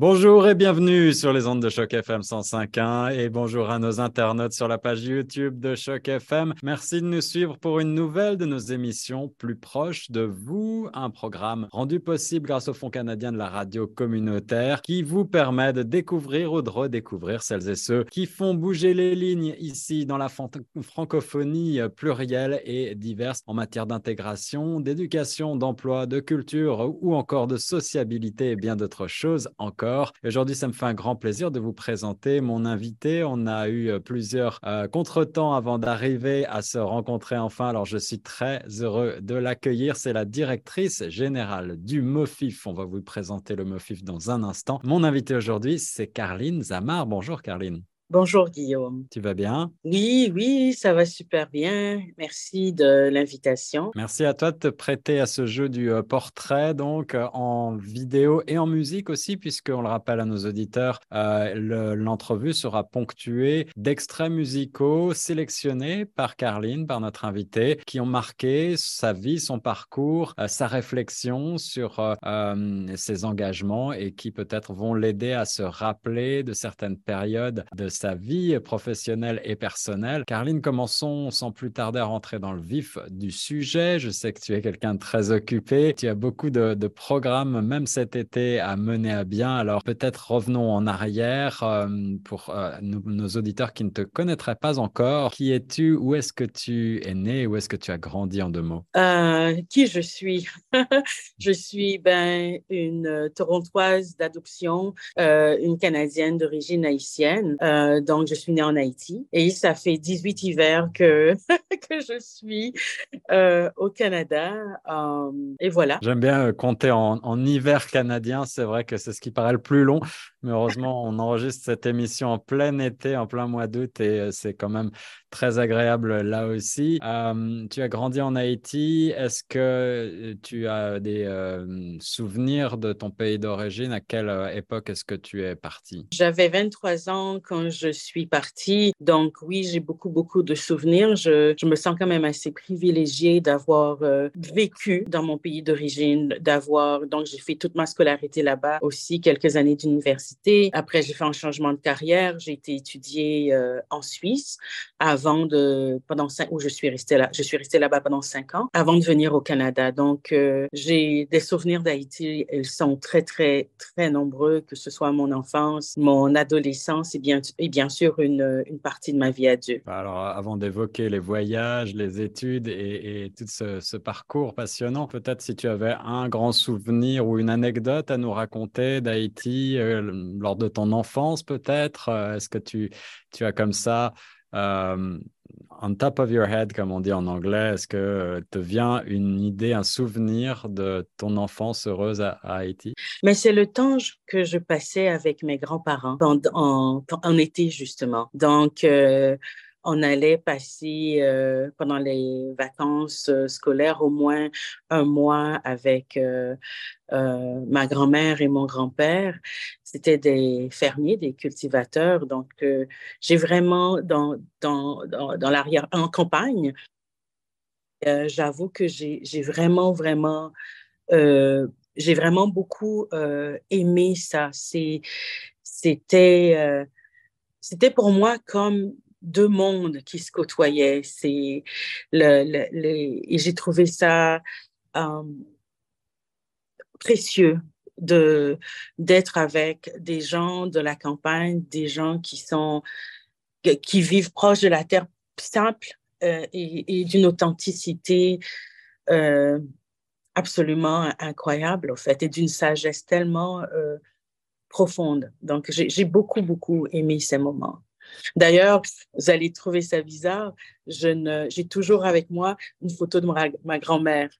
Bonjour et bienvenue sur les ondes de Choc FM 105.1 et bonjour à nos internautes sur la page YouTube de Choc FM. Merci de nous suivre pour une nouvelle de nos émissions plus proches de vous, un programme rendu possible grâce au Fonds canadien de la radio communautaire qui vous permet de découvrir ou de redécouvrir celles et ceux qui font bouger les lignes ici dans la francophonie plurielle et diverse en matière d'intégration, d'éducation, d'emploi, de culture ou encore de sociabilité et bien d'autres choses encore. Aujourd'hui, ça me fait un grand plaisir de vous présenter mon invité. On a eu euh, plusieurs euh, contretemps avant d'arriver à se rencontrer enfin. Alors, je suis très heureux de l'accueillir. C'est la directrice générale du MOFIF. On va vous présenter le MOFIF dans un instant. Mon invité aujourd'hui, c'est Carline Zamar. Bonjour, Carline. Bonjour Guillaume. Tu vas bien? Oui, oui, ça va super bien. Merci de l'invitation. Merci à toi de te prêter à ce jeu du euh, portrait, donc euh, en vidéo et en musique aussi, puisqu'on le rappelle à nos auditeurs, euh, l'entrevue sera ponctuée d'extraits musicaux sélectionnés par Carline, par notre invité, qui ont marqué sa vie, son parcours, sa réflexion sur ses engagements et qui peut-être vont l'aider à se rappeler de certaines périodes de sa vie professionnelle et personnelle. Carline, commençons sans plus tarder à rentrer dans le vif du sujet. Je sais que tu es quelqu'un de très occupé. Tu as beaucoup de, programmes, même cet été, à mener à bien. Alors peut-être revenons en arrière euh, pour euh, nos, auditeurs qui ne te connaîtraient pas encore. Qui es-tu? Où est-ce que tu es né? Où est-ce que tu as grandi en deux mots? Euh, qui je suis? je suis ben, une Torontoise d'adoption, une Canadienne d'origine haïtienne. Donc, je suis née en Haïti et ça fait 18 hivers que, que je suis euh, au Canada. Euh, et voilà. J'aime bien compter en, en hiver canadien. C'est vrai que c'est ce qui paraît le plus long. Mais heureusement, on enregistre cette émission en plein été, en plein mois d'août, et c'est quand même très agréable là aussi. tu as grandi en Haïti. Est-ce que tu as des souvenirs de ton pays d'origine? À quelle époque est-ce que tu es parti? J'avais 23 ans quand je suis partie. Donc oui, j'ai beaucoup, beaucoup de souvenirs. Je, je, me sens quand même assez privilégiée d'avoir vécu dans mon pays d'origine, d'avoir... Donc j'ai fait toute ma scolarité là-bas, aussi quelques années d'université après, j'ai fait un changement de carrière. J'ai été étudiée en Suisse de, pendant cinq, où je suis restée là. Je suis restée là-bas pendant cinq ans avant de venir au Canada. Donc, euh, j'ai des souvenirs d'Haïti. Ils sont très, très, très nombreux, que ce soit mon enfance, mon adolescence et bien, et bien sûr une, une partie de ma vie adulte. Alors, avant d'évoquer les voyages, les études et, et tout ce, parcours passionnant, peut-être si tu avais un grand souvenir ou une anecdote à nous raconter d'Haïti, euh, lors de ton enfance peut-être euh, Est-ce que tu, tu as comme ça, euh, on top of your head, comme on dit en anglais, est-ce que te vient une idée, un souvenir de ton enfance heureuse à, Haïti? Mais c'est le temps que je passais avec mes grands-parents en, en, été justement. Donc, euh, on allait passer pendant les vacances scolaires au moins un mois avec ma grand-mère et mon grand-père c'était des fermiers, des cultivateurs. Donc, euh, j'ai vraiment, dans, dans, dans, l'arrière, en campagne, euh, j'avoue que j'ai vraiment, vraiment, euh, j'ai vraiment beaucoup aimé ça. C'était c'était pour moi comme deux mondes qui se côtoyaient. C'est le, le, et j'ai trouvé ça précieux de d'être avec des gens de la campagne, des gens qui sont qui vivent proche de la terre simple euh, et, d'une authenticité euh, absolument incroyable, en fait, et d'une sagesse tellement euh, profonde. Donc, j'ai beaucoup, beaucoup aimé ces moments. D'ailleurs, vous allez trouver ça bizarre, j'ai toujours avec moi une photo de ma, ma grand-mère.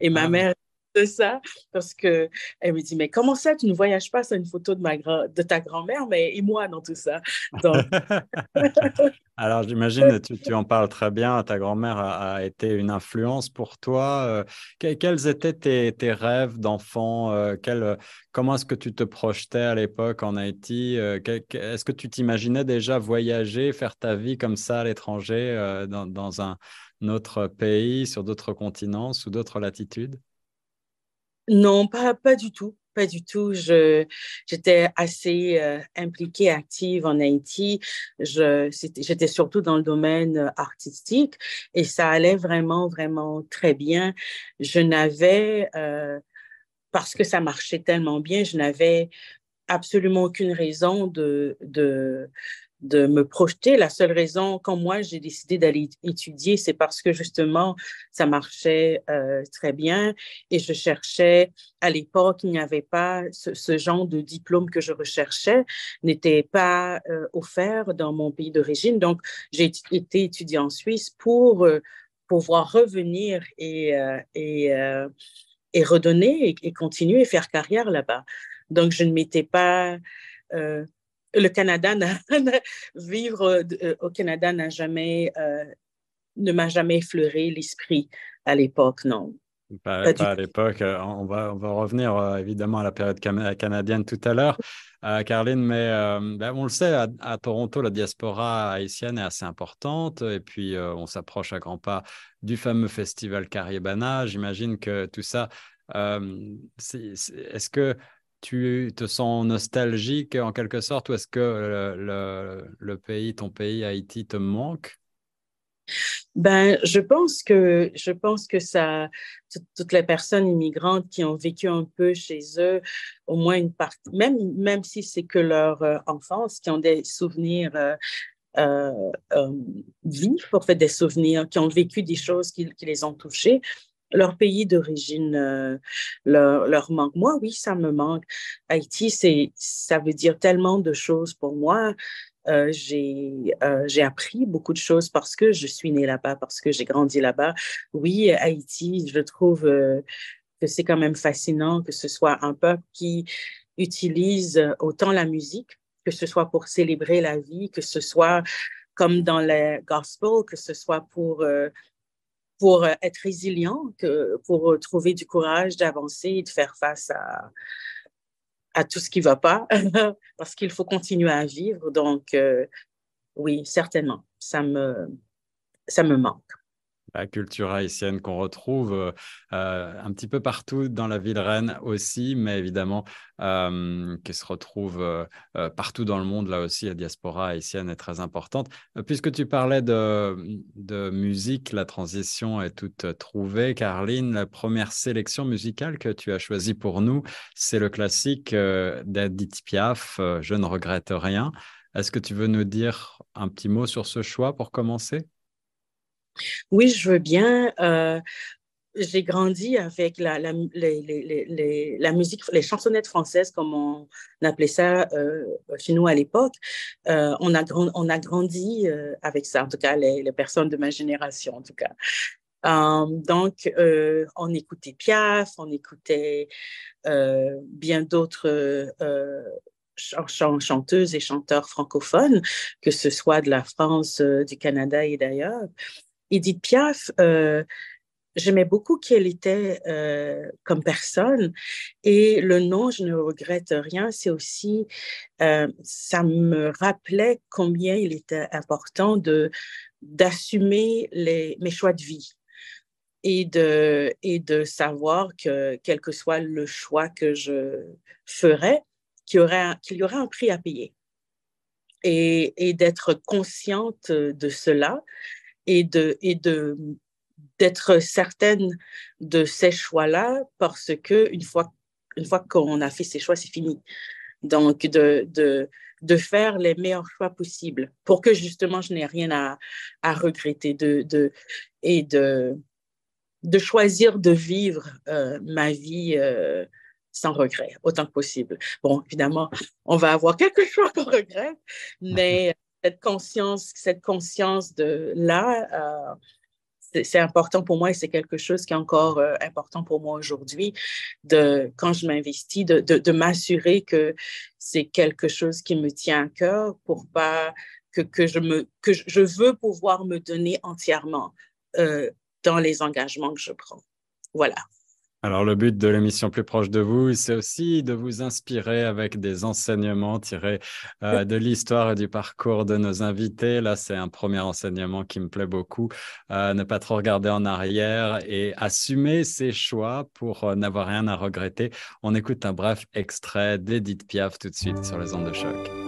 Et ma ah. mère de ça. Parce que elle me dit mais comment ça tu ne voyages pas? Sur une photo de ma de ta grand-mère mais et moi dans tout ça. Alors, j'imagine, tu, tu, en parles très bien, ta grand-mère a, été une influence pour toi. Euh, quels étaient tes, tes rêves d'enfant? Euh, Comment est-ce que tu te projetais à l'époque en Haïti? Euh, Est-ce que tu t'imaginais déjà voyager, faire ta vie comme ça à l'étranger, dans, dans, un autre pays, sur d'autres continents, sous d'autres latitudes? Non, pas, pas du tout. Pas du tout. J'étais assez euh, impliquée, active en Haïti. J'étais surtout dans le domaine euh, artistique et ça allait vraiment, vraiment très bien. Je n'avais, euh, parce que ça marchait tellement bien, je n'avais absolument aucune raison de, de, de me projeter. La seule raison, quand moi j'ai décidé d'aller étudier, c'est parce que justement ça marchait euh, très bien et je cherchais à l'époque, il n'y avait pas ce, genre de diplôme que je recherchais, n'était pas euh, offert dans mon pays d'origine. Donc j'ai été étudiant en Suisse pour euh, pouvoir revenir et, et, et redonner et, et, continuer et faire carrière là-bas. Donc je ne m'étais pas le Canada, vivre euh, euh, au Canada n'a jamais, euh, ne m'a jamais effleuré l'esprit à l'époque, non. Pas, à l'époque. On va, on va revenir évidemment à la période canadienne tout à l'heure, Caroline, mais ben, on le sait, à, Toronto, la diaspora haïtienne est assez importante et puis on s'approche à grands pas du fameux festival Carrier-Bana. J'imagine que tout ça, est-ce que tu te sens nostalgique en quelque sorte ou est-ce que le, pays, ton pays, Haïti, te manque? Ben, je pense que je pense que ça, toutes les personnes immigrantes qui ont vécu un peu chez eux, au moins une partie, même même si c'est que leur euh, enfance, qui ont des souvenirs euh, euh, vifs, en fait, des souvenirs, qui ont vécu des choses qui, qui les ont touchés, leur pays d'origine euh, leur, leur, manque. Moi, oui, ça me manque. Haïti, ça veut dire tellement de choses pour moi. Euh, j'ai, euh, j'ai appris beaucoup de choses parce que je suis née là-bas, parce que j'ai grandi là-bas. Oui, Haïti, je trouve que c'est quand même fascinant que ce soit un peuple qui utilise autant la musique, que ce soit pour célébrer la vie, que ce soit comme dans les gospel, que ce soit pour pour euh, être résilient, que pour euh, trouver du courage d'avancer et de faire face à, à tout ce qui va pas, parce qu'il faut continuer à vivre. Donc, euh, oui, certainement, ça me, ça me manque la culture haïtienne qu'on retrouve euh, euh, un petit peu partout dans la ville Rennes aussi, mais évidemment euh, qui se retrouve partout dans le monde. Là aussi, la diaspora haïtienne est très importante. Puisque tu parlais de, de musique, la transition est toute trouvée. Caroline, la première sélection musicale que tu as choisie pour nous, c'est le classique d'Edith Piaf, Je ne regrette rien. Est-ce que tu veux nous dire un petit mot sur ce choix pour commencer? Oui, je veux bien. Euh, j'ai grandi avec la, musique, les chansonnettes françaises, comme on appelait ça euh, chez nous à l'époque. Euh, on, a on a grandi avec ça, en tout cas les, personnes de ma génération, en tout cas. donc, on écoutait Piaf, on écoutait bien d'autres chanteuses et chanteurs francophones, que ce soit de la France, du Canada et d'ailleurs. Edith Piaf, euh, j'aimais beaucoup qui elle était euh, comme personne et le nom, je ne regrette rien, c'est aussi, euh, ça me rappelait combien il était important d'assumer mes choix de vie et de, et de savoir que quel que soit le choix que je ferais, qu'il y aurait, y aurait un prix à payer. Et, et d'être consciente de cela et de et de d'être certaine de ces choix-là parce que une fois une fois qu'on a fait ces choix, c'est fini. Donc de, de de faire les meilleurs choix possibles pour que justement je n'ai rien à, à regretter de, de, et de, de choisir de vivre euh, ma vie euh, sans regret, autant que possible. Bon, évidemment, on va avoir quelque chose qu'on regrette, mais cette conscience, cette conscience de là, euh, c'est important pour moi et c'est quelque chose qui est encore euh, important pour moi aujourd'hui, de quand je m'investis, de, m'assurer que c'est quelque chose qui me tient à cœur pour pas que, je, me, que je veux pouvoir me donner entièrement euh, dans les engagements que je prends. Voilà. Alors le but de l'émission Plus proche de vous, c'est aussi de vous inspirer avec des enseignements tirés euh, de l'histoire et du parcours de nos invités. Là, c'est un premier enseignement qui me plaît beaucoup. Euh, ne pas trop regarder en arrière et assumer ses choix pour euh, n'avoir rien à regretter. On écoute un bref extrait d'Edith Piaf tout de suite sur les ondes de choc.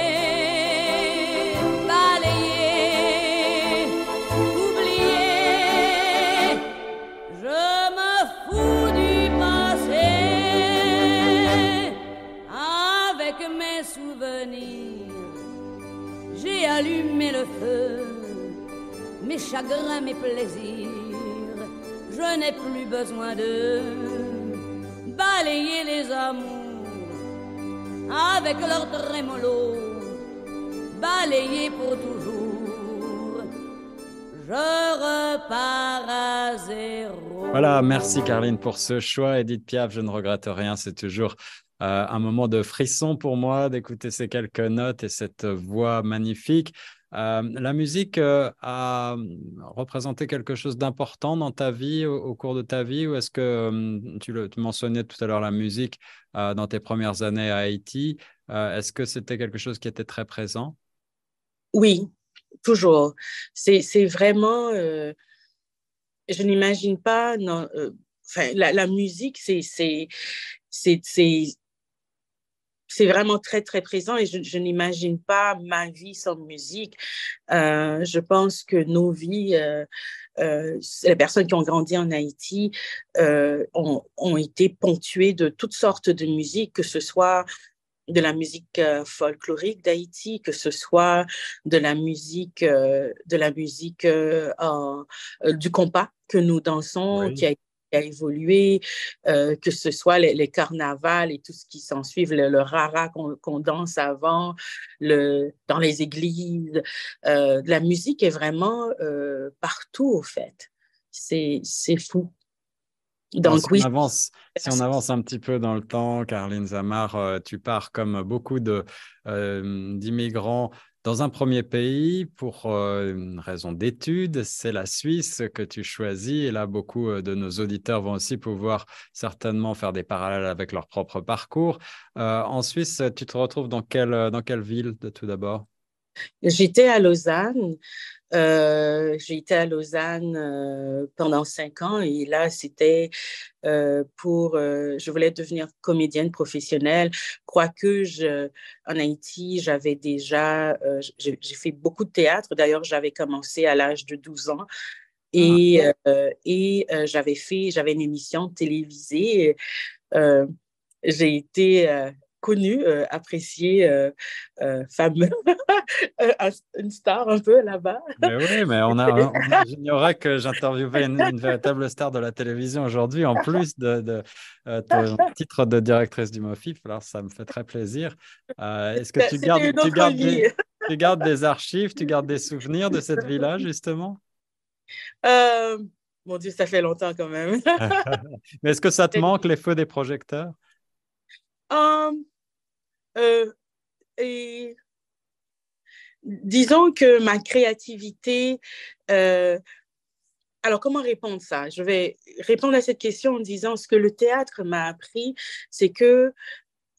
Mes plaisirs, je n'ai plus besoin de balayer les amours avec leur trémolo, balayer pour toujours. Je repars à zéro. Voilà, merci Carline pour ce choix. Edith Piaf, je ne regrette rien, c'est toujours euh, un moment de frisson pour moi d'écouter ces quelques notes et cette voix magnifique. Euh, la musique euh, a représenté quelque chose d'important dans ta vie, au, cours de ta vie, ou est-ce que tu, le, mentionnais tout à l'heure la musique dans tes premières années à Haïti, est-ce que c'était quelque chose qui était très présent? Oui, toujours. C'est vraiment, je n'imagine pas, non, la, la, musique, c'est c'est vraiment très, très présent et je, n'imagine pas ma vie sans musique. Euh, je pense que nos vies, euh, euh, les personnes qui ont grandi en Haïti, ont, ont, été ponctuées de toutes sortes de musiques, que ce soit de la musique folklorique d'Haïti, que ce soit de la musique, de la musique du compas que nous dansons, qui a été a évolué, euh, que ce soit les, carnavals et tout ce qui s'ensuit, le, le rara qu'on danse avant, le, dans les églises. Euh, la musique est vraiment euh, partout, au fait. C'est fou. Donc, si, oui. on avance, si on avance un petit peu dans le temps, Caroline Zamar, tu pars comme beaucoup d'immigrants dans un premier pays, pour euh, une raison d'études, c'est la Suisse que tu choisis. Et là, beaucoup euh, de nos auditeurs vont aussi pouvoir certainement faire des parallèles avec leur propre parcours. Euh, en Suisse, tu te retrouves dans quelle, dans quelle ville tout d'abord? J'étais à Lausanne. Euh, j'ai été à Lausanne euh, pendant cinq ans et là, c'était euh, pour, je voulais devenir comédienne professionnelle, quoique je, en Haïti, j'avais déjà, j'ai fait beaucoup de théâtre. D'ailleurs, j'avais commencé à l'âge de 12 ans. Et, ah. et j'avais fait, j'avais une émission télévisée. j'ai été connu, euh, apprécié, euh, euh, fameux, une star un peu là-bas. Mais oui, mais on a, j'ignorais que j'interviewais une, véritable star de la télévision aujourd'hui, en plus de, ton titre de directrice du MOFIF. Alors, ça me fait très plaisir. Est-ce que tu gardes, tu, gardes des, tu gardes des archives, tu gardes des souvenirs de cette vie-là, justement? Mon Dieu, ça fait longtemps quand même. mais est-ce que ça te manque, les feux des projecteurs? Euh, disons que ma créativité, euh, alors comment répondre ça? Je vais répondre à cette question en disant ce que le théâtre m'a appris, c'est que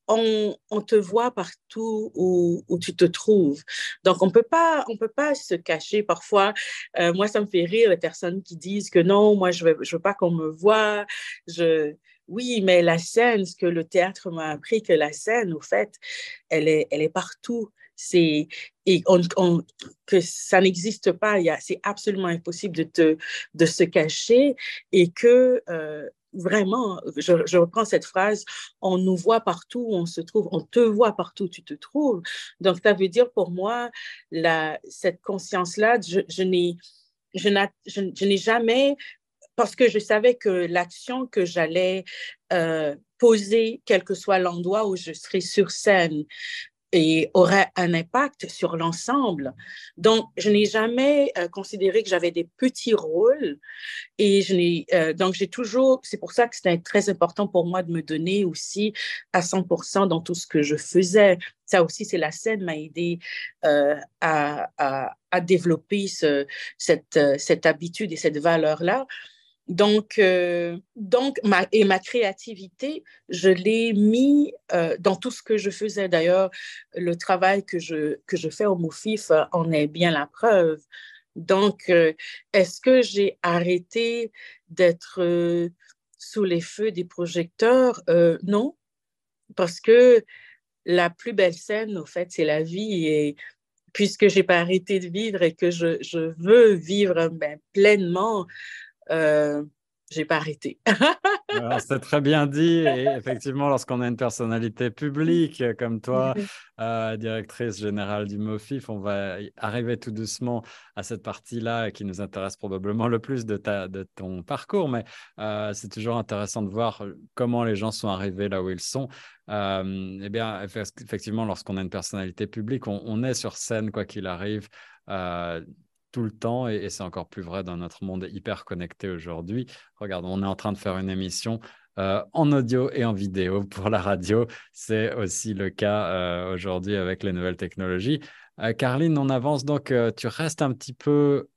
on, te voit partout où, tu te trouves. Donc, on peut pas, on peut pas se cacher. Parfois, euh, moi, ça me fait rire les personnes qui disent que non, moi, je veux, je veux pas qu'on me voit. Je, oui, mais la scène, ce que le théâtre m'a appris, que la scène, au fait, elle est, elle est partout. C'est et on, que ça n'existe pas. C'est absolument impossible de, te, de se cacher et que euh, vraiment, je, reprends cette phrase, on nous voit partout où on se trouve, on te voit partout où tu te trouves. Donc, ça veut dire pour moi, la, cette conscience-là, je, je n'ai je n'ai jamais, parce que je savais que l'action que j'allais euh, poser, quel que soit l'endroit où je serai sur scène, aurait un impact sur l'ensemble. Donc, je n'ai jamais euh, considéré que j'avais des petits rôles et je n'ai euh, donc j'ai toujours c'est pour ça que c'était très important pour moi de me donner aussi à 100% dans tout ce que je faisais. Ça aussi, c'est la scène m'a aidé à, à, développer ce, cette, cette habitude et cette valeur là. Donc, euh, donc ma, et ma créativité, je l'ai mis euh, dans tout ce que je faisais. D'ailleurs, le travail que je, que je fais au MOFIF en est bien la preuve. Donc, euh, est-ce que j'ai arrêté d'être sous les feux des projecteurs? non, parce que la plus belle scène, au fait, c'est la vie. Et puisque je n'ai pas arrêté de vivre et que je, je veux vivre ben, pleinement, euh, j'ai pas arrêté. c'est très bien dit. Et effectivement, lorsqu'on a une personnalité publique comme toi, euh, directrice générale du MOFIF, on va arriver tout doucement à cette partie-là qui nous intéresse probablement le plus de, ta, de ton parcours. Mais euh, c'est toujours intéressant de voir comment les gens sont arrivés là où ils sont. Euh, eh bien, effectivement, lorsqu'on a une personnalité publique, on, on, est sur scène, quoi qu'il arrive. Euh, tout le temps et, c'est encore plus vrai dans notre monde hyper connecté aujourd'hui. Regarde, on est en train de faire une émission euh, en audio et en vidéo pour la radio. C'est aussi le cas euh, aujourd'hui avec les nouvelles technologies. Euh, Carline, on avance donc. tu restes un petit peu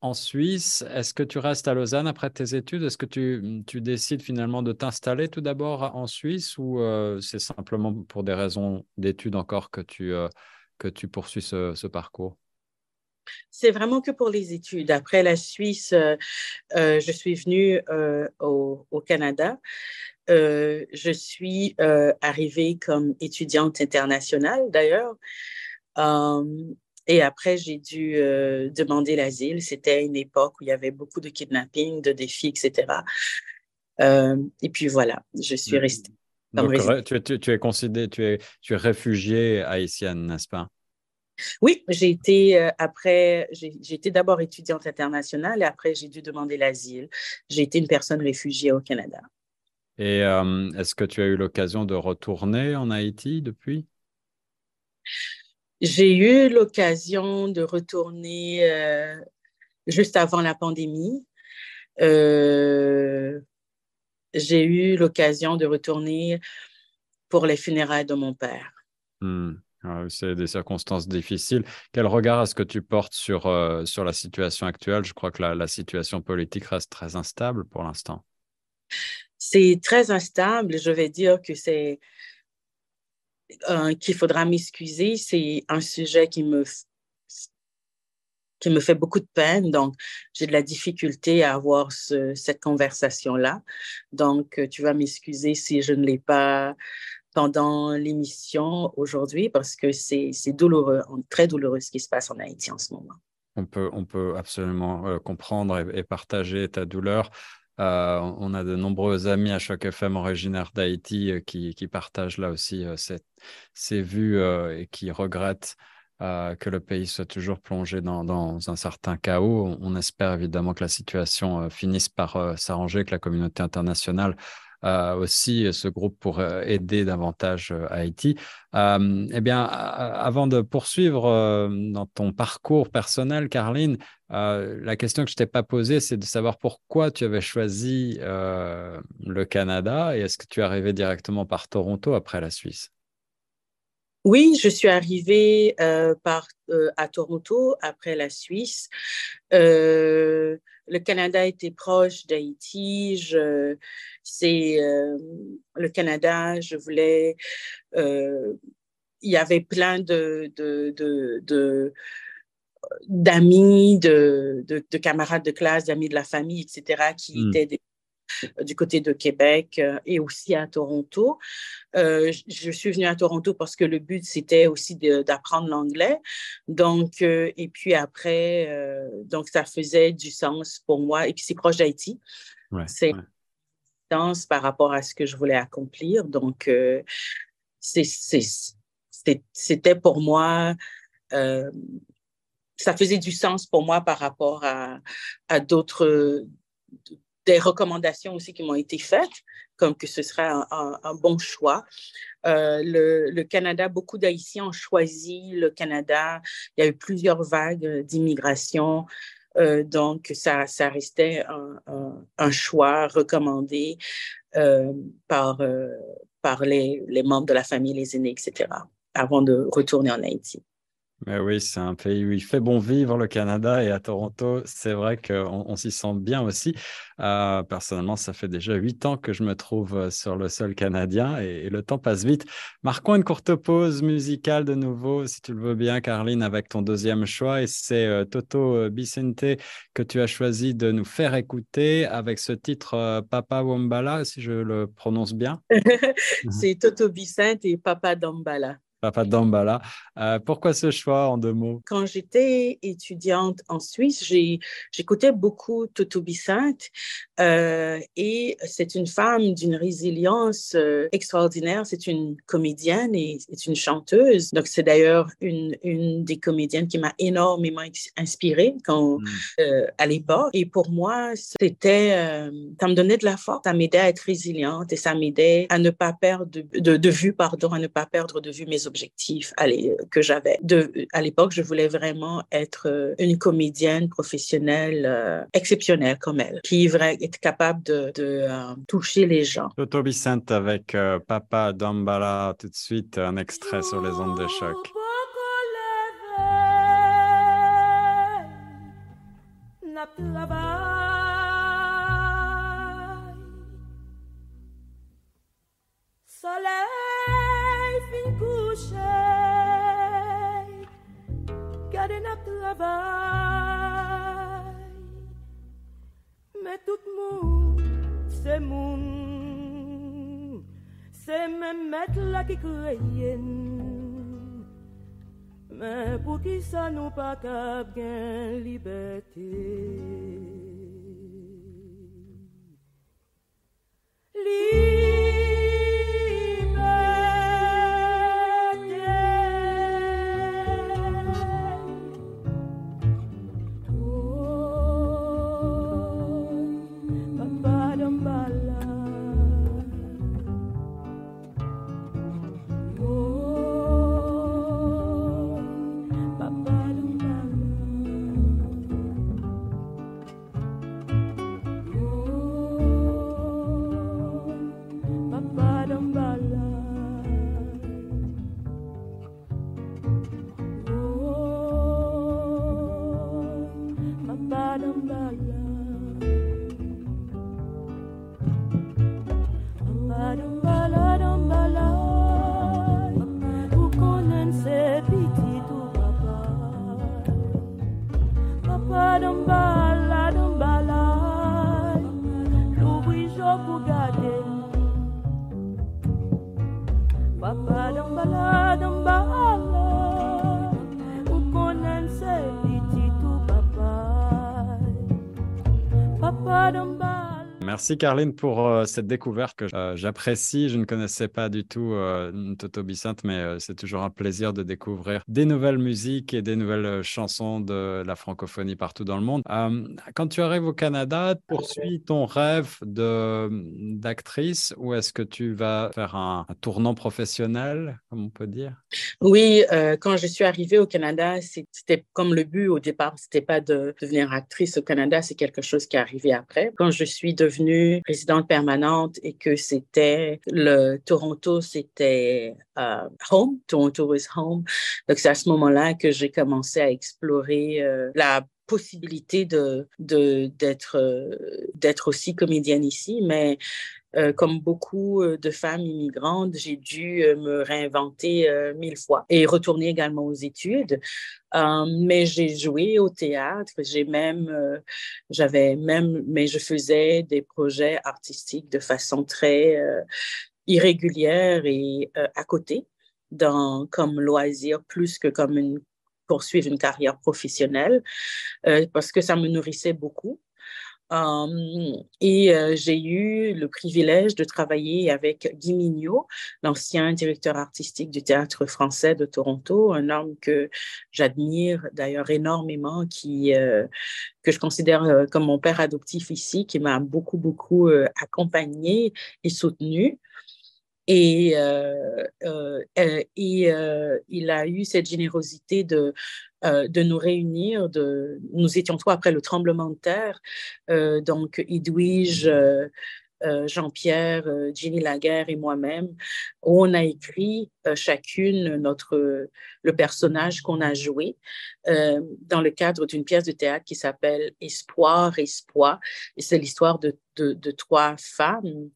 en Suisse. Est-ce que tu restes à Lausanne après tes études? Est-ce que tu, décides finalement de t'installer tout d'abord en Suisse ou c'est simplement pour des raisons d'études encore que tu, que tu poursuis ce parcours? C'est vraiment que pour les études. Après la Suisse, euh, euh, je suis venue euh, au, Canada. je suis arrivée comme étudiante internationale d'ailleurs. et après, j'ai dû demander l'asile. C'était une époque où il y avait beaucoup de kidnapping, de défis, etc. et puis voilà, je suis restée. Donc, tu, tu, tu, es considérée, tu es, tu es réfugiée haïtienne, n'est-ce pas? Oui, j'ai été euh, après, j'ai été d'abord étudiante internationale et après j'ai dû demander l'asile. J'ai été une personne réfugiée au Canada. Et euh, est-ce que tu as eu l'occasion de retourner en Haïti depuis? J'ai eu l'occasion de retourner euh, juste avant la pandémie. j'ai eu l'occasion de retourner pour les funérailles de mon père. Hmm. Ah c'est des circonstances difficiles. Quel regard est-ce que tu portes sur, euh, sur la situation actuelle? Je crois que la, situation politique reste très instable pour l'instant. C'est très instable. Je vais dire que c'est qu'il faudra m'excuser. C'est un sujet qui me qui me fait beaucoup de peine. Donc, j'ai de la difficulté à avoir cette conversation-là. Donc, tu vas m'excuser si je ne l'ai pas pendant l'émission aujourd'hui parce que c'est douloureux, très douloureux ce qui se passe en Haïti en ce moment. On peut, on peut absolument euh, comprendre et, partager ta douleur. Euh, on a de nombreux amis à chaque FM originaires d'Haïti euh, qui, qui, partagent là aussi ces vues et qui regrettent que le pays soit toujours plongé dans, dans un certain chaos. On, espère évidemment que la situation finisse par s'arranger, que la communauté internationale aussi ce groupe pour euh, aider davantage euh, Haïti. eh bien, avant de poursuivre euh, dans ton parcours personnel, Carline, la question que je t'ai pas posée, c'est de savoir pourquoi tu avais choisi le Canada et est-ce que tu es arrivé directement par Toronto après la Suisse? Oui, je suis arrivée par, à Toronto après la Suisse. le Canada était proche d'Haïti. C'est le Canada. Je voulais. il y avait plein de, de, d'amis, de, de, camarades de classe, d'amis de la famille, etc., qui mmh. étaient du côté de Québec et aussi à Toronto. je suis venue à Toronto parce que le but, c'était aussi d'apprendre l'anglais. Donc, et puis après, donc ça faisait du sens pour moi. Et puis, c'est proche d'Haïti. c'est ouais. par rapport à ce que je voulais accomplir. Donc, c'était pour moi ça faisait du sens pour moi par rapport à, à d'autres, des recommandations aussi qui m'ont été faites, comme que ce serait un, bon choix. Euh, le, Canada, beaucoup d'Haïtiens ont choisi le Canada. Il y a eu plusieurs vagues d'immigration. Euh, donc, ça, ça restait un, choix recommandé euh, par, par les membres de la famille, les aînés, etc., avant de retourner en Haïti. Mais oui, c'est un pays où il fait bon vivre, le Canada, et à Toronto, c'est vrai qu'on on, s'y sent bien aussi. Euh, personnellement, ça fait déjà huit ans que je me trouve euh, sur le sol canadien et, le temps passe vite. Marquons une courte pause musicale de nouveau, si tu le veux bien, Carline, avec ton deuxième choix, et c'est euh, Toto Bicente que tu as choisi de nous faire écouter avec ce titre Papa Wombala, si je le prononce bien. c'est Toto Bicente et Papa Dambala. Papa Dambala. Euh, pourquoi ce choix en deux mots? Quand j'étais étudiante en Suisse, j'écoutais beaucoup Toto Bicinte euh, et c'est une femme d'une résilience euh, extraordinaire. C'est une comédienne et c'est une chanteuse. Donc c'est d'ailleurs une, une des comédiennes qui m'a énormément inspirée quand, hmm. euh, à l'époque. Et pour moi, c'était, ça me donnait de la force, ça m'aidait à être résiliente et ça m'aidait à ne pas perdre de, de, de vue, pardon, à ne pas perdre de vue mes objectifs objectif que j'avais. À l'époque, je voulais vraiment être euh, une comédienne professionnelle euh, exceptionnelle comme elle, qui est capable de, euh, toucher les gens. Toto Vicente avec Papa Dambala, tout de suite un extrait sur les ondes de choc. Mais tout monde, c'est mon, c'est même mettre là qui créent. Mais pour qui ça nous pas cap liberté? Merci Carline pour euh, cette découverte que euh, j'apprécie. Je ne connaissais pas du tout euh, Toto mais c'est toujours un plaisir de découvrir des nouvelles musiques et des nouvelles chansons de la francophonie partout dans le monde. quand tu arrives au Canada, poursuis ton rêve d'actrice ou est-ce que tu vas faire un, tournant professionnel, comme on peut dire? Oui, quand je suis arrivée au Canada, c'était comme le but au départ, c'était pas de devenir actrice au Canada, c'est quelque chose qui est arrivé après. Quand je suis devenue résidente permanente et que c'était le Toronto, c'était euh, home, Toronto was home. Donc c'est à ce moment-là que j'ai commencé à explorer euh, la possibilité de d'être euh, d'être aussi comédienne ici, mais comme beaucoup de femmes immigrantes, j'ai dû me réinventer mille fois et retourner également aux études. mais j'ai joué au théâtre, j'ai même, j'avais même, mais je faisais des projets artistiques de façon très irrégulière et à côté, comme loisir plus que comme poursuivre une carrière professionnelle euh, parce que ça me nourrissait beaucoup. Et j'ai eu le privilège de travailler avec Guy Mignot, l'ancien directeur artistique du théâtre français de Toronto, un homme que j'admire d'ailleurs énormément, qui, que je considère comme mon père adoptif ici, qui m'a beaucoup, beaucoup accompagné et soutenu. Et, euh, euh, euh, et il a eu cette générosité de, de nous réunir. De, nous étions trois après le tremblement de terre. donc, Edwige, Jean-Pierre, Jenny Laguerre et moi-même, où on a écrit chacune notre, le personnage qu'on a joué dans le cadre d'une pièce de théâtre qui s'appelle Espoir, Espoir. Et c'est l'histoire de, de, de, trois femmes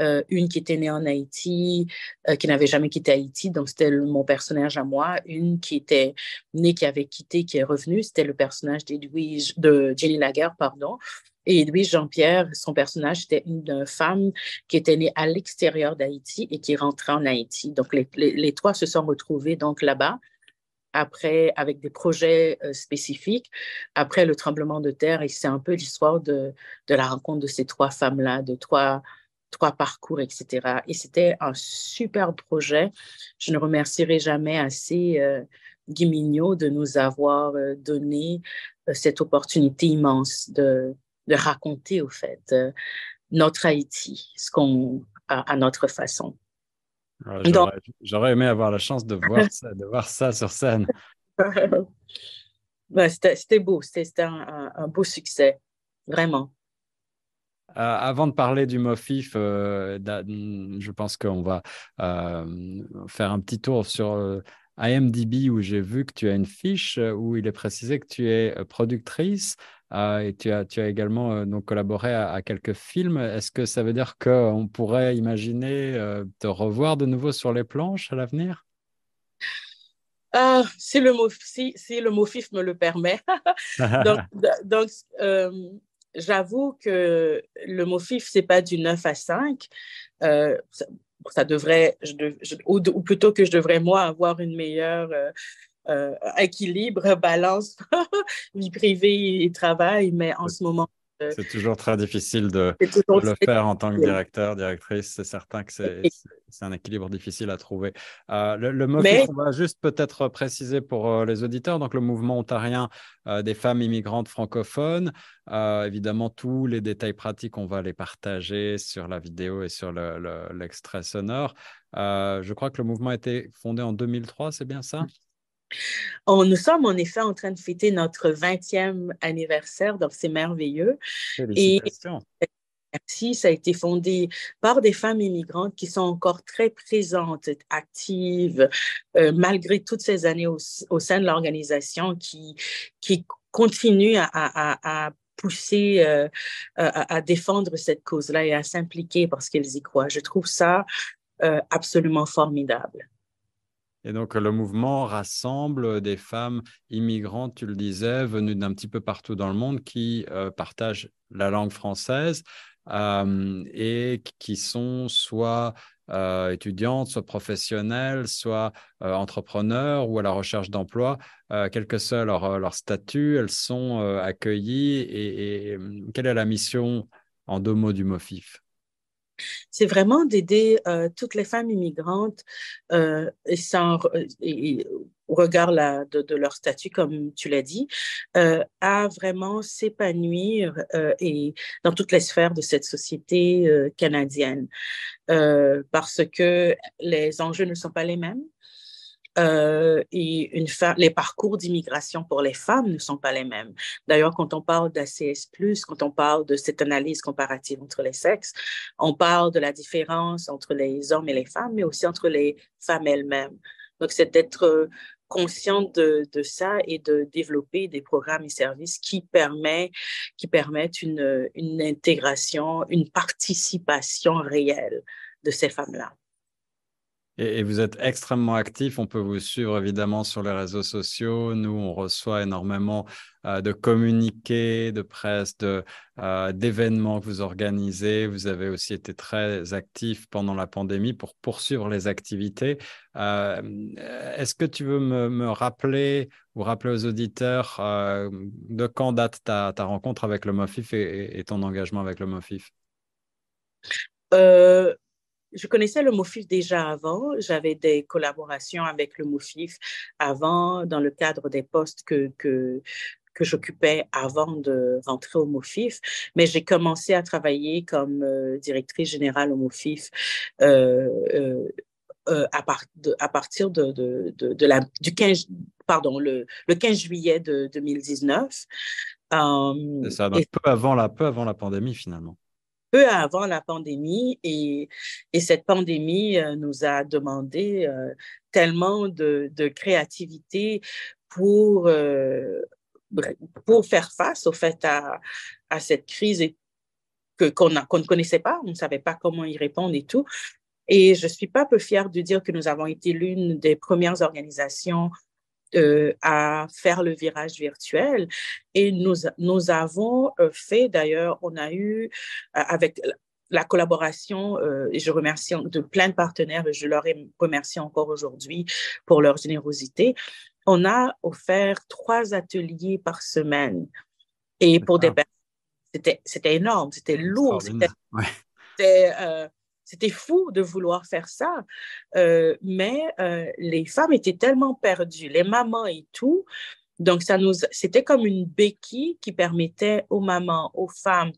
euh, une qui était née en Haïti, euh, qui n'avait jamais quitté Haïti, donc c'était mon personnage à moi. Une qui était née, qui avait quitté, qui est revenue, c'était le personnage de Jenny Laguerre, pardon. Et Edwige Jean-Pierre, son personnage, c'était une femme qui était née à l'extérieur d'Haïti et qui rentrait en Haïti. Donc, les, trois se sont retrouvés donc là-bas après, avec des projets euh, spécifiques, après le tremblement de terre. Et c'est un peu l'histoire de, de, la rencontre de ces trois femmes-là, de trois trois parcours, etc. Et c'était un super projet. Je ne remercierai jamais assez euh, Guy Mignot de nous avoir euh, donné euh, cette opportunité immense de, de raconter, au fait, euh, notre Haïti, ce qu'on a à notre façon. J'aurais aimé avoir la chance de voir ça, de voir ça sur scène. C'était beau, c'était un, un beau succès, vraiment. Euh, avant de parler du MOFIF, euh, je pense qu'on va euh, faire un petit tour sur IMDb où j'ai vu que tu as une fiche où il est précisé que tu es productrice et tu as, tu as également donc collaboré à, quelques films. Est-ce que ça veut dire qu'on pourrait imaginer te revoir de nouveau sur les planches à l'avenir? Ah, si le, si, si le MOFIF me le permet. donc, donc j'avoue que le MOFIF, ce n'est pas du 9 à 5. Euh, ça, devrait, ou, plutôt que je devrais, moi, avoir une meilleure euh, euh, équilibre, balance, vie privée et travail, mais en ce moment, c'est toujours très difficile de, le faire en tant que directeur, directrice. C'est certain que c'est un équilibre difficile à trouver. Euh, le, le on va juste peut-être préciser pour euh, les auditeurs. Donc, le mouvement ontarien des femmes immigrantes francophones. évidemment, tous les détails pratiques, on va les partager sur la vidéo et sur l'extrait sonore. je crois que le mouvement a été fondé en 2003, c'est bien ça? On, nous sommes en effet en train de fêter notre 20e anniversaire, donc c'est merveilleux. Et Merci, ça a été fondé par des femmes immigrantes qui sont encore très présentes, actives, euh, malgré toutes ces années au, sein de l'organisation, qui, qui continuent à, pousser, euh, à, défendre cette cause-là et à s'impliquer parce qu'elles y croient. Je trouve ça euh, absolument formidable. Et donc, le mouvement rassemble des femmes immigrantes, tu le disais, venues d'un petit peu partout dans le monde, qui euh, partagent la langue française euh, et qui sont soit euh, étudiantes, soit professionnelles, soit entrepreneurs ou à la recherche d'emploi. quel que soit leur, statut, elles sont accueillies. Et, et, quelle est la mission en deux mots du MOFIF? C'est vraiment d'aider euh, toutes les femmes immigrantes euh, sans, au regard de, leur statut, comme tu l'as dit, euh, à vraiment s'épanouir et dans toutes les sphères de cette société canadienne, parce que les enjeux ne sont pas les mêmes. Euh, les parcours d'immigration pour les femmes ne sont pas les mêmes. D'ailleurs, quand on parle d'ACS+, quand on parle de cette analyse comparative entre les sexes, on parle de la différence entre les hommes et les femmes, mais aussi entre les femmes elles-mêmes. Donc, c'est d'être consciente de, ça et de développer des programmes et services qui, permet, qui permettent une intégration, une participation réelle de ces femmes-là. Et, vous êtes extrêmement actif. On peut vous suivre évidemment sur les réseaux sociaux. Nous, on reçoit énormément euh, de communiqués, de presse, euh, d'événements que vous organisez. Vous avez aussi été très actif pendant la pandémie pour poursuivre les activités. Euh, est-ce que tu veux me, rappeler ou rappeler aux auditeurs de quand date ta, ta, rencontre avec le MOFIF et, et ton engagement avec le MOFIF? Je connaissais le MOFIF déjà avant. J'avais des collaborations avec le MOFIF avant dans le cadre des postes que, que, que j'occupais avant de rentrer au MOFIF, mais j'ai commencé à travailler comme euh, directrice générale au MOFIF euh, euh, euh à, de, à, partir de, de, de, la, du 15, pardon, le, le 15 juillet de 2019. C'est ça, donc peu, avant la, peu avant la pandémie finalement peu avant la pandémie et, et cette pandémie euh, nous a demandé euh, tellement de, créativité pour, euh, pour faire face au fait à, à cette crise que, qu'on, qu'on ne connaissait pas, on ne savait pas comment y répondre et tout. Et je suis pas peu fière de dire que nous avons été l'une des premières organisations euh, à faire le virage virtuel. Et nous, nous avons euh, fait, d'ailleurs, on a eu, euh, avec la collaboration, et je remercie de plein de partenaires, et je leur remercie encore aujourd'hui pour leur générosité, on a offert trois ateliers par semaine. Et pour des personnes, c'était énorme, c'était lourd, c'était c'était fou de vouloir faire ça, euh, mais euh, les femmes étaient tellement perdues, les mamans et tout, donc, ça nous, c'était comme une béquille qui permettait aux mamans, aux femmes,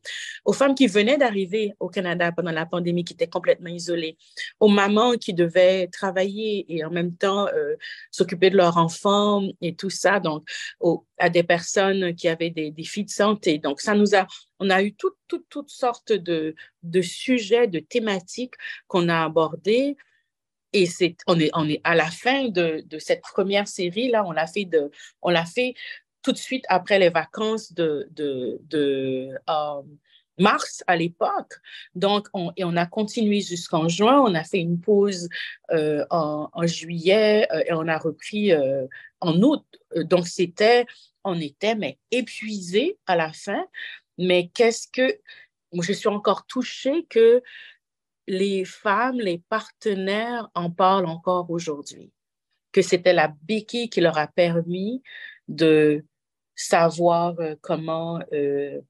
aux femmes qui venaient d'arriver au Canada pendant la pandémie, qui étaient complètement isolées, aux mamans qui devaient travailler et en même temps euh, s'occuper de leurs enfants et tout ça. Donc, à des personnes qui avaient des défis de santé. Donc, ça nous a, on a eu toutes, toutes, toutes sortes de, de sujets, de thématiques qu'on a abordées et on, est, à la fin de, cette première série, là, on l'a fait, tout de suite après les vacances de, euh, mars à l'époque. Donc, on, et on a continué jusqu'en juin. On a fait une pause euh, en, juillet euh, et on a repris en août. Donc, c'était, on était, mais épuisés à la fin. Mais qu'est-ce que, je suis encore touchée que les femmes, les partenaires en parlent encore aujourd'hui, que c'était la béquille qui leur a permis de savoir euh, comment, euh,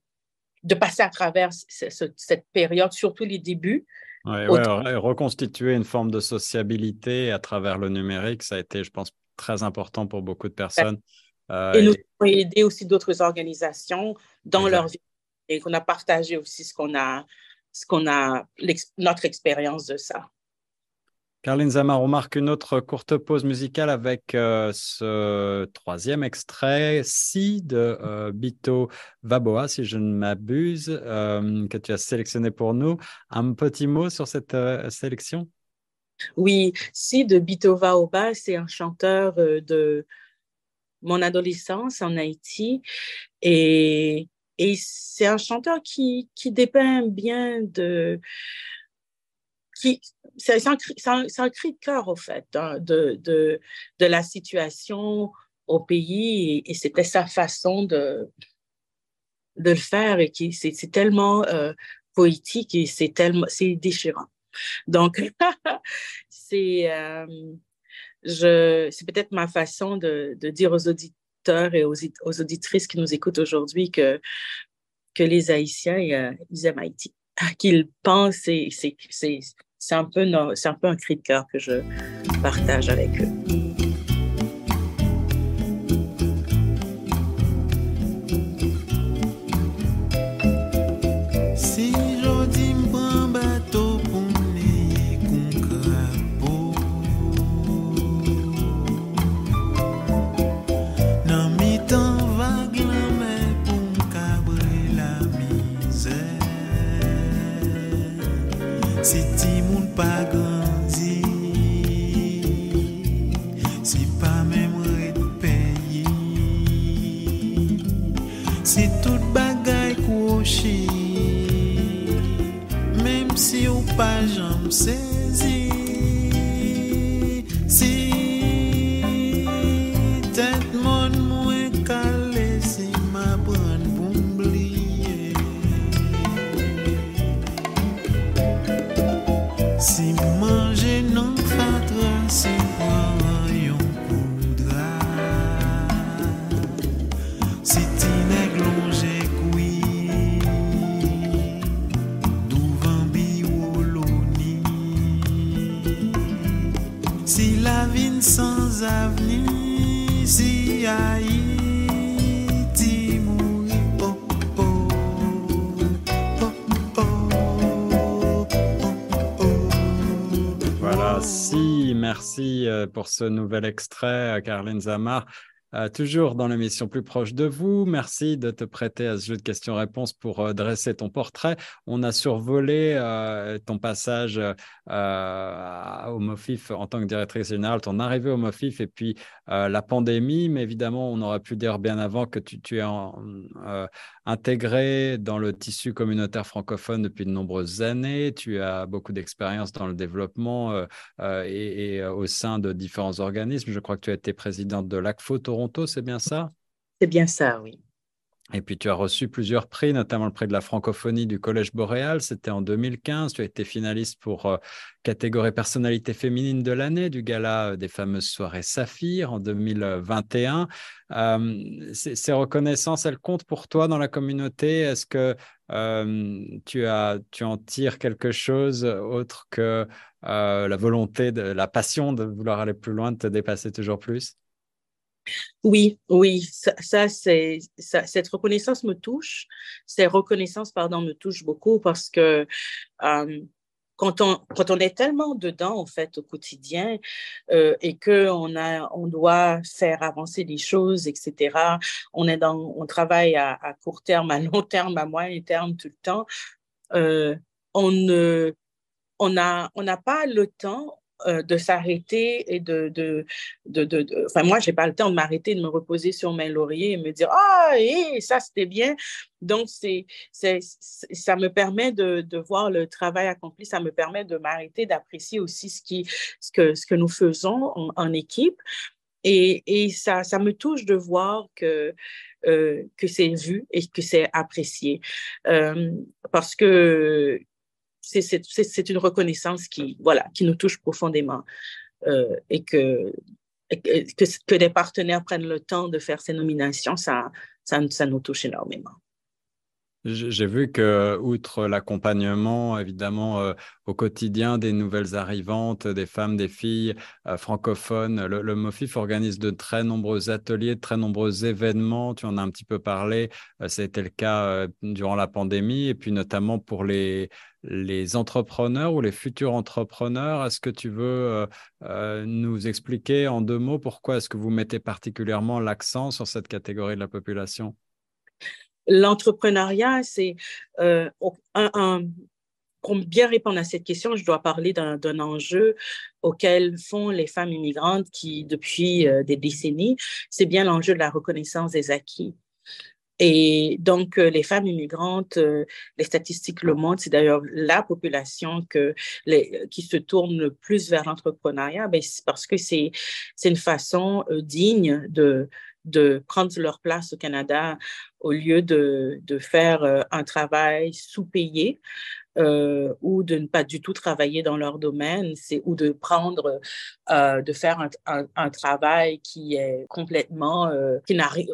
de passer à travers cette période, surtout les débuts. Ouais, reconstituer une forme de sociabilité à travers le numérique, ça a été, je pense, très important pour beaucoup de personnes. Euh, et nous avons aidé aussi d'autres organisations dans leur vie et qu'on a partagé aussi ce qu'on a, ce qu'on a, notre expérience de ça. Caroline Zamar, on marque une autre courte pause musicale avec euh, ce troisième extrait, Si de euh, Bito Vaboa, si je ne m'abuse, euh, que tu as sélectionné pour nous. Un petit mot sur cette sélection? Oui, Si de Bito Vaboa, c'est un chanteur de mon adolescence en Haïti et et c'est un chanteur qui, qui dépeint bien de... Qui, c'est un, un, un, cri de cœur, au fait, hein, de, de, de, la situation au pays. Et, c'était sa façon de, de le faire. Et c'est, tellement euh, poétique et c'est déchirant. Donc, c'est... Euh, peut-être ma façon de, dire aux auditeurs et aux, auditrices qui nous écoutent aujourd'hui que, les Haïtiens, euh, ils aiment Haïti, qu'ils pensent, c'est un peu un cri de cœur que je partage avec eux. Merci euh, pour ce nouvel extrait, euh, Caroline Zamar. Euh, toujours dans l'émission plus proche de vous. Merci de te prêter à ce jeu de questions-réponses pour dresser ton portrait. On a survolé ton passage au MOFIF en tant que directrice générale, ton arrivée au MOFIF et puis la pandémie. Mais évidemment, on aurait pu dire bien avant que tu, es en, intégré dans le tissu communautaire francophone depuis de nombreuses années. Tu as beaucoup d'expérience dans le développement euh, euh, et, et, euh, au sein de différents organismes. Je crois que tu as été présidente de l'ACFO Toronto, c'est bien ça? C'est bien ça, oui. Et puis tu as reçu plusieurs prix, notamment le prix de la francophonie du Collège Boréal, c'était en 2015. Tu as été finaliste pour euh, catégorie personnalité féminine de l'année du gala euh, des fameuses soirées Saphir en 2021. Euh, ces, ces reconnaissances, elles comptent pour toi dans la communauté? Est-ce que tu, as, tu en tires quelque chose autre que la volonté, de, la passion de vouloir aller plus loin, de te dépasser toujours plus? Oui, oui, ça, c'est cette reconnaissance me touche. Ces reconnaissances, pardon, me touchent beaucoup parce que euh, quand on, quand on est tellement dedans, en fait, au quotidien, euh, et a, on doit faire avancer les choses, etc., on, est dans, on travaille à, court terme, à long terme, à moyen terme, tout le temps, euh, on ne, on on n'a pas le temps euh, de s'arrêter et de, de, de, Enfin, moi, j'ai pas le temps de m'arrêter, de me reposer sur mes lauriers et me dire Ah, hé, ça, c'était bien. Donc, c'est, c'est, ça me permet de, de voir le travail accompli, ça me permet de m'arrêter, d'apprécier aussi ce, qui, ce, que, ce que nous faisons en, en équipe. Et, et ça, ça me touche de voir que, euh, que c'est vu et que c'est apprécié. Euh, parce que c'est une reconnaissance qui, voilà, qui nous touche profondément euh, et, que, que, des partenaires prennent le temps de faire ces nominations, ça, ça nous touche énormément. J'ai vu que, outre l'accompagnement, évidemment, euh, au quotidien des nouvelles arrivantes, des femmes, des filles euh, francophones, le, MOFIF organise de très nombreux ateliers, de très nombreux événements. Tu en as un petit peu parlé. Euh, été le cas euh, durant la pandémie et puis notamment pour les entrepreneurs ou les futurs entrepreneurs. Est-ce que tu veux nous expliquer en deux mots pourquoi est-ce que vous mettez particulièrement l'accent sur cette catégorie de la population? L'entrepreneuriat, c'est euh, un, pour bien répondre à cette question, je dois parler d'un enjeu auquel font les femmes immigrantes qui, depuis euh, des décennies, c'est bien l'enjeu de la reconnaissance des acquis. Et donc, euh, les femmes immigrantes, les statistiques le montrent, c'est d'ailleurs la population qui se tourne le plus vers l'entrepreneuriat, ben, parce que c'est une façon digne de, de prendre leur place au Canada au lieu de, faire euh, un travail sous-payé euh, ou de ne pas du tout travailler dans leur domaine, c'est ou de prendre, euh, de faire un, un, un, travail qui est complètement, euh, qui n'arrive,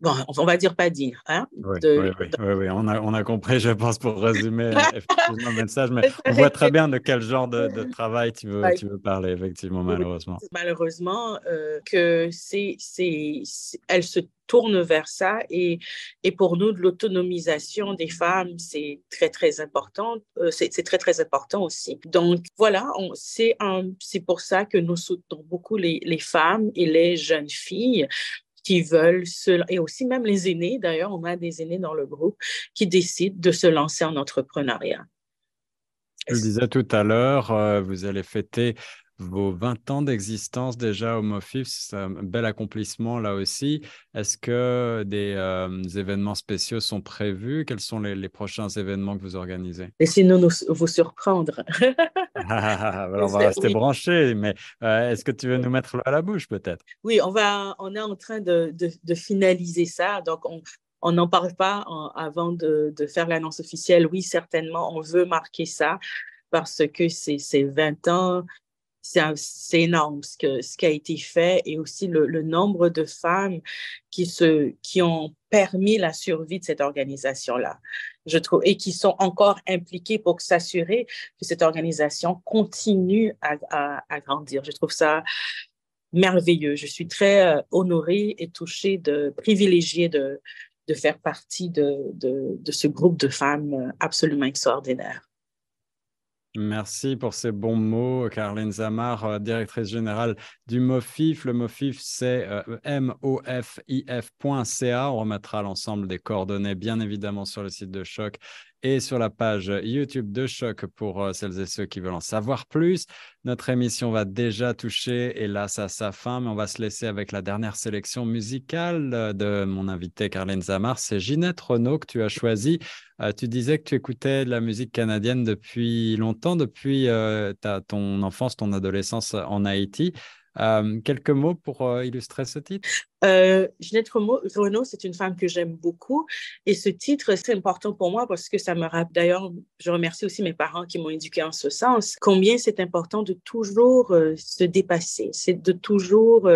bon, on va dire pas dire, hein? Oui, de, oui, oui, de... oui, on, a, on a compris, je pense, pour résumer effectivement le message, mais on voit très bien de quel genre de, de travail tu veux, tu veux parler, effectivement, malheureusement. Malheureusement, euh, que c'est, c'est, elle se tourne vers ça et, et pour nous, de l'autonomisation des femmes, c'est très, très important. Euh, c'est très, très important aussi. Donc, voilà, c'est pour ça que nous soutenons beaucoup les, les femmes et les jeunes filles qui veulent se, et aussi même les aînés, d'ailleurs, on a des aînés dans le groupe qui décident de se lancer en entrepreneuriat. Je le disais tout à l'heure, euh, vous allez fêter vos 20 ans d'existence déjà au MOFIF. C'est un bel accomplissement là aussi. Est-ce que des euh, événements spéciaux sont prévus? Quels sont les, prochains événements que vous organisez? Laissez-nous nous, vous surprendre. Ah, on va rester branchés, mais euh, est-ce que tu veux nous mettre à la bouche peut-être? Oui, on, va, on est en train de, de, finaliser ça. Donc, on, n'en parle pas avant de, de faire l'annonce officielle. Oui, certainement, on veut marquer ça parce que c'est 20 ans c'est énorme ce, qui a été fait et aussi le, nombre de femmes qui, ont permis la survie de cette organisation-là, je trouve, et qui sont encore impliquées pour s'assurer que cette organisation continue à, grandir. Je trouve ça merveilleux. Je suis très euh, honorée et touchée, de, privilégiée de, faire partie de, de, de ce groupe de femmes euh, absolument extraordinaire. Merci pour ces bons mots, Caroline Zamar, euh, directrice générale du MOFIF. Le MOFIF, c'est euh, mofif.ca. On remettra l'ensemble des coordonnées, bien évidemment, sur le site de Choc et sur la page YouTube de Choc pour euh, celles et ceux qui veulent en savoir plus. Notre émission va déjà toucher, hélas, à sa fin, mais on va se laisser avec la dernière sélection musicale euh, de mon invité Carlene Zamar. C'est Ginette Renault que tu as choisi. Euh, tu disais que tu écoutais de la musique canadienne depuis longtemps, depuis ton enfance, ton adolescence en Haïti. Euh, quelques mots pour euh, illustrer ce titre? Euh, Ginette Renault, c'est une femme que j'aime beaucoup. Et ce titre, c'est important pour moi parce que ça me rappelle, d'ailleurs, je remercie aussi mes parents qui m'ont éduqué en ce sens, combien c'est important de toujours se dépasser, c'est de toujours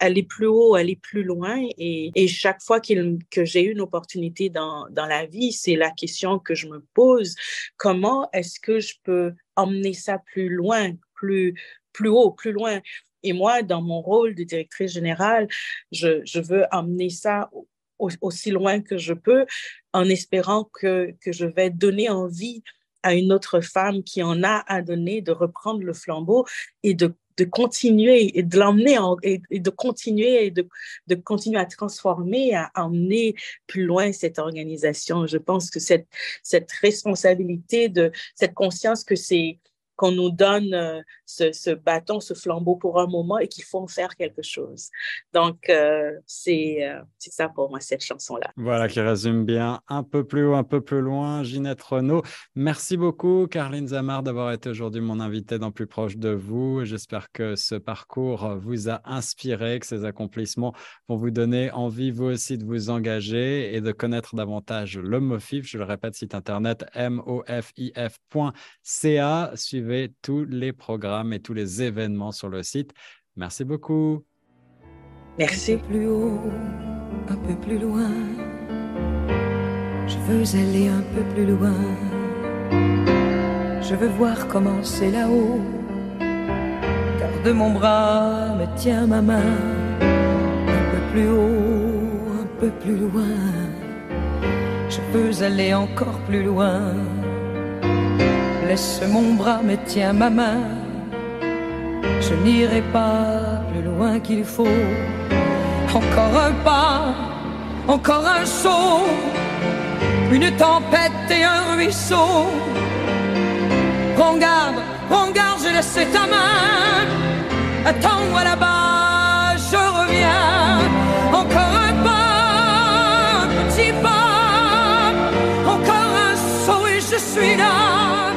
aller plus haut, aller plus loin. Et, chaque fois que j'ai une opportunité dans, dans la vie, c'est la question que je me pose, comment est-ce que je peux emmener ça plus loin, plus, plus haut, plus loin? Et moi, dans mon rôle de directrice générale, je, veux emmener ça aussi loin que je peux en espérant que, que je vais donner envie à une autre femme qui en a à donner de reprendre le flambeau et de, continuer et de l'emmener et, de continuer et de continuer à transformer, à emmener plus loin cette organisation. Je pense que cette, cette responsabilité, de cette conscience que c'est qu'on nous donne euh, ce, bâton, ce flambeau pour un moment et qu'il faut en faire quelque chose. Donc, euh, euh, c'est ça pour moi, cette chanson-là. Voilà, qui résume bien un peu plus haut, un peu plus loin. Ginette Renault, merci beaucoup, Caroline Zamar, d'avoir été aujourd'hui mon invitée dans Plus proche de vous. J'espère que ce parcours vous a inspiré, que ces accomplissements vont vous donner envie, vous aussi, de vous engager et de connaître davantage le MOFIF. Je le répète, site internet mofif.ca. Suivez tous les programmes et tous les événements sur le site. Merci beaucoup. Merci. Un peu plus haut, un peu plus loin. Je veux aller un peu plus loin. Je veux voir comment c'est là-haut. Car de mon bras me tient ma main. Un peu plus haut, un peu plus loin. Je veux aller encore plus loin laisse mon bras, mais tiens ma main. Je n'irai pas plus loin qu'il faut. Encore un pas, encore un saut, une tempête et un ruisseau. Prends garde, prends garde, je laisse ta main. Attends-moi là-bas, je reviens. Encore un pas, un petit pas, encore un saut et je suis là.